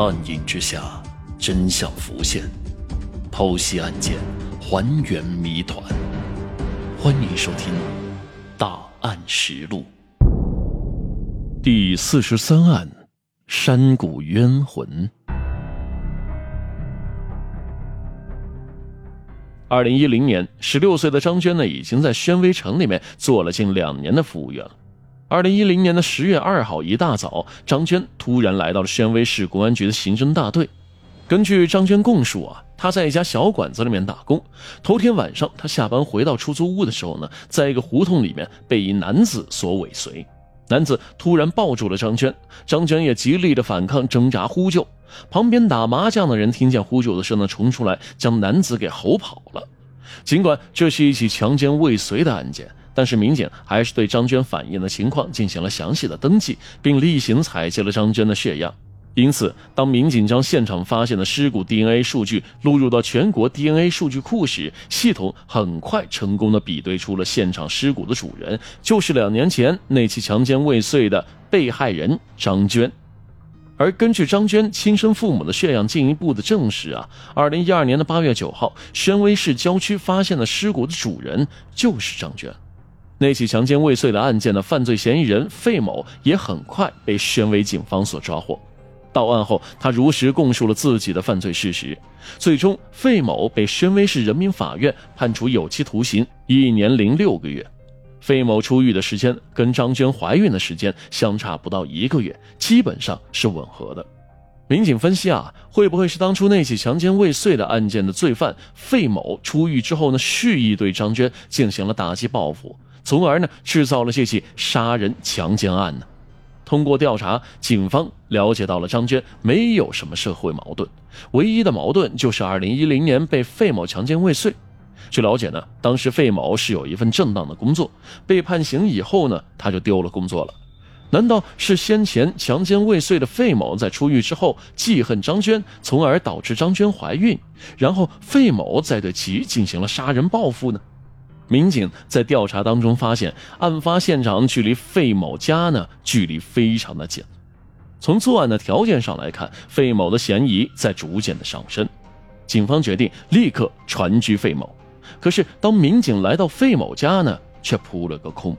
暗影之下，真相浮现，剖析案件，还原谜团。欢迎收听《大案实录》第四十三案：山谷冤魂。二零一零年，十六岁的张娟呢，已经在宣威城里面做了近两年的服务员了。二零一零年的十月二号一大早，张娟突然来到了宣威市公安局的刑侦大队。根据张娟供述啊，她在一家小馆子里面打工。头天晚上，她下班回到出租屋的时候呢，在一个胡同里面被一男子所尾随。男子突然抱住了张娟，张娟也极力的反抗、挣扎、呼救。旁边打麻将的人听见呼救的声呢，冲出来将男子给吼跑了。尽管这是一起强奸未遂的案件。但是民警还是对张娟反映的情况进行了详细的登记，并例行采集了张娟的血样。因此，当民警将现场发现的尸骨 DNA 数据录入到全国 DNA 数据库时，系统很快成功的比对出了现场尸骨的主人就是两年前那起强奸未遂的被害人张娟。而根据张娟亲生父母的血样进一步的证实啊，二零一二年的八月九号，宣威市郊区发现的尸骨的主人就是张娟。那起强奸未遂的案件的犯罪嫌疑人费某也很快被宣威警方所抓获。到案后，他如实供述了自己的犯罪事实。最终，费某被宣威市人民法院判处有期徒刑一年零六个月。费某出狱的时间跟张娟怀孕的时间相差不到一个月，基本上是吻合的。民警分析啊，会不会是当初那起强奸未遂的案件的罪犯费某出狱之后呢，蓄意对张娟进行了打击报复？从而呢，制造了这起杀人强奸案呢。通过调查，警方了解到了张娟没有什么社会矛盾，唯一的矛盾就是2010年被费某强奸未遂。据了解呢，当时费某是有一份正当的工作，被判刑以后呢，他就丢了工作了。难道是先前强奸未遂的费某在出狱之后记恨张娟，从而导致张娟怀孕，然后费某再对其进行了杀人报复呢？民警在调查当中发现，案发现场距离费某家呢距离非常的近。从作案的条件上来看，费某的嫌疑在逐渐的上升。警方决定立刻传居费某。可是当民警来到费某家呢，却扑了个空。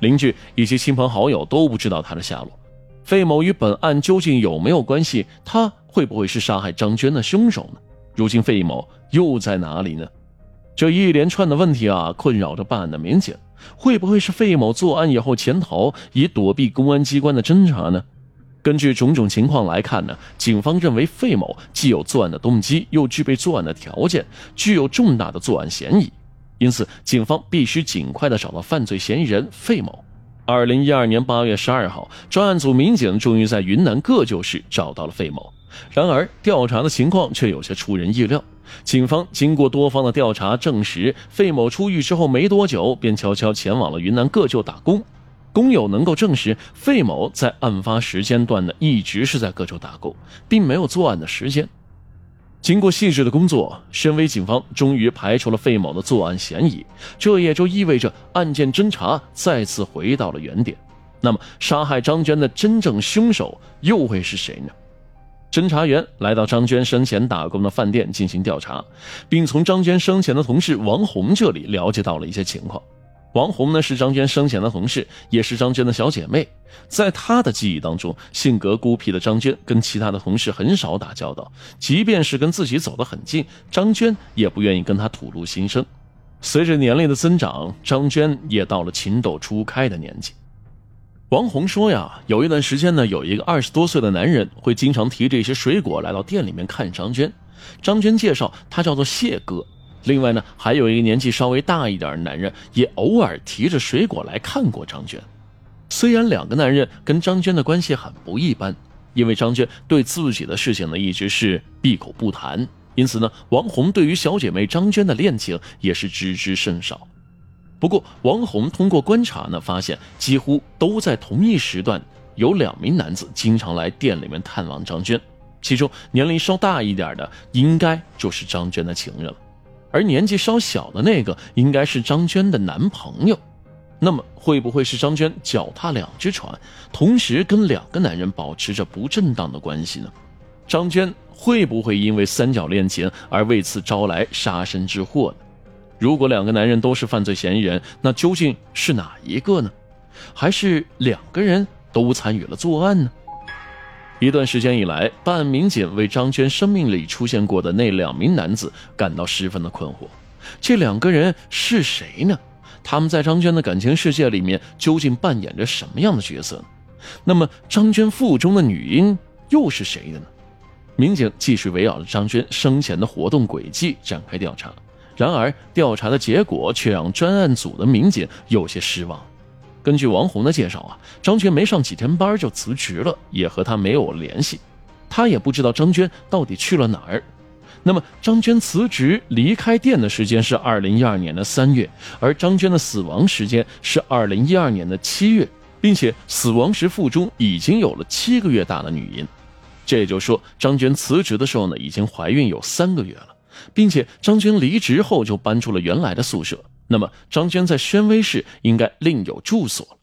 邻居以及亲朋好友都不知道他的下落。费某与本案究竟有没有关系？他会不会是杀害张娟的凶手呢？如今费某又在哪里呢？这一连串的问题啊，困扰着办案的民警。会不会是费某作案以后潜逃，以躲避公安机关的侦查呢？根据种种情况来看呢，警方认为费某既有作案的动机，又具备作案的条件，具有重大的作案嫌疑。因此，警方必须尽快的找到犯罪嫌疑人费某。二零一二年八月十二号，专案组民警终于在云南个旧市找到了费某。然而，调查的情况却有些出人意料。警方经过多方的调查，证实费某出狱之后没多久，便悄悄前往了云南个旧打工。工友能够证实，费某在案发时间段呢，一直是在各州打工，并没有作案的时间。经过细致的工作，深威警方终于排除了费某的作案嫌疑，这也就意味着案件侦查再次回到了原点。那么，杀害张娟的真正凶手又会是谁呢？侦查员来到张娟生前打工的饭店进行调查，并从张娟生前的同事王红这里了解到了一些情况。王红呢是张娟生前的同事，也是张娟的小姐妹。在她的记忆当中，性格孤僻的张娟跟其他的同事很少打交道，即便是跟自己走得很近，张娟也不愿意跟她吐露心声。随着年龄的增长，张娟也到了情窦初开的年纪。王红说呀，有一段时间呢，有一个二十多岁的男人会经常提着一些水果来到店里面看张娟。张娟介绍他叫做谢哥。另外呢，还有一个年纪稍微大一点的男人也偶尔提着水果来看过张娟。虽然两个男人跟张娟的关系很不一般，因为张娟对自己的事情呢一直是闭口不谈，因此呢，王红对于小姐妹张娟的恋情也是知之甚少。不过，王红通过观察呢，发现几乎都在同一时段，有两名男子经常来店里面探望张娟。其中年龄稍大一点的，应该就是张娟的情人了；而年纪稍小的那个，应该是张娟的男朋友。那么，会不会是张娟脚踏两只船，同时跟两个男人保持着不正当的关系呢？张娟会不会因为三角恋情而为此招来杀身之祸呢？如果两个男人都是犯罪嫌疑人，那究竟是哪一个呢？还是两个人都参与了作案呢？一段时间以来，办案民警为张娟生命里出现过的那两名男子感到十分的困惑。这两个人是谁呢？他们在张娟的感情世界里面究竟扮演着什么样的角色呢？那么，张娟腹中的女婴又是谁的呢？民警继续围绕着张娟生前的活动轨迹展开调查。然而，调查的结果却让专案组的民警有些失望。根据王红的介绍啊，张娟没上几天班就辞职了，也和他没有联系，他也不知道张娟到底去了哪儿。那么，张娟辞职离开店的时间是二零一二年的三月，而张娟的死亡时间是二零一二年的七月，并且死亡时腹中已经有了七个月大的女婴，这也就是说，张娟辞职的时候呢，已经怀孕有三个月了，并且张娟离职后就搬出了原来的宿舍。那么，张娟在宣威市应该另有住所。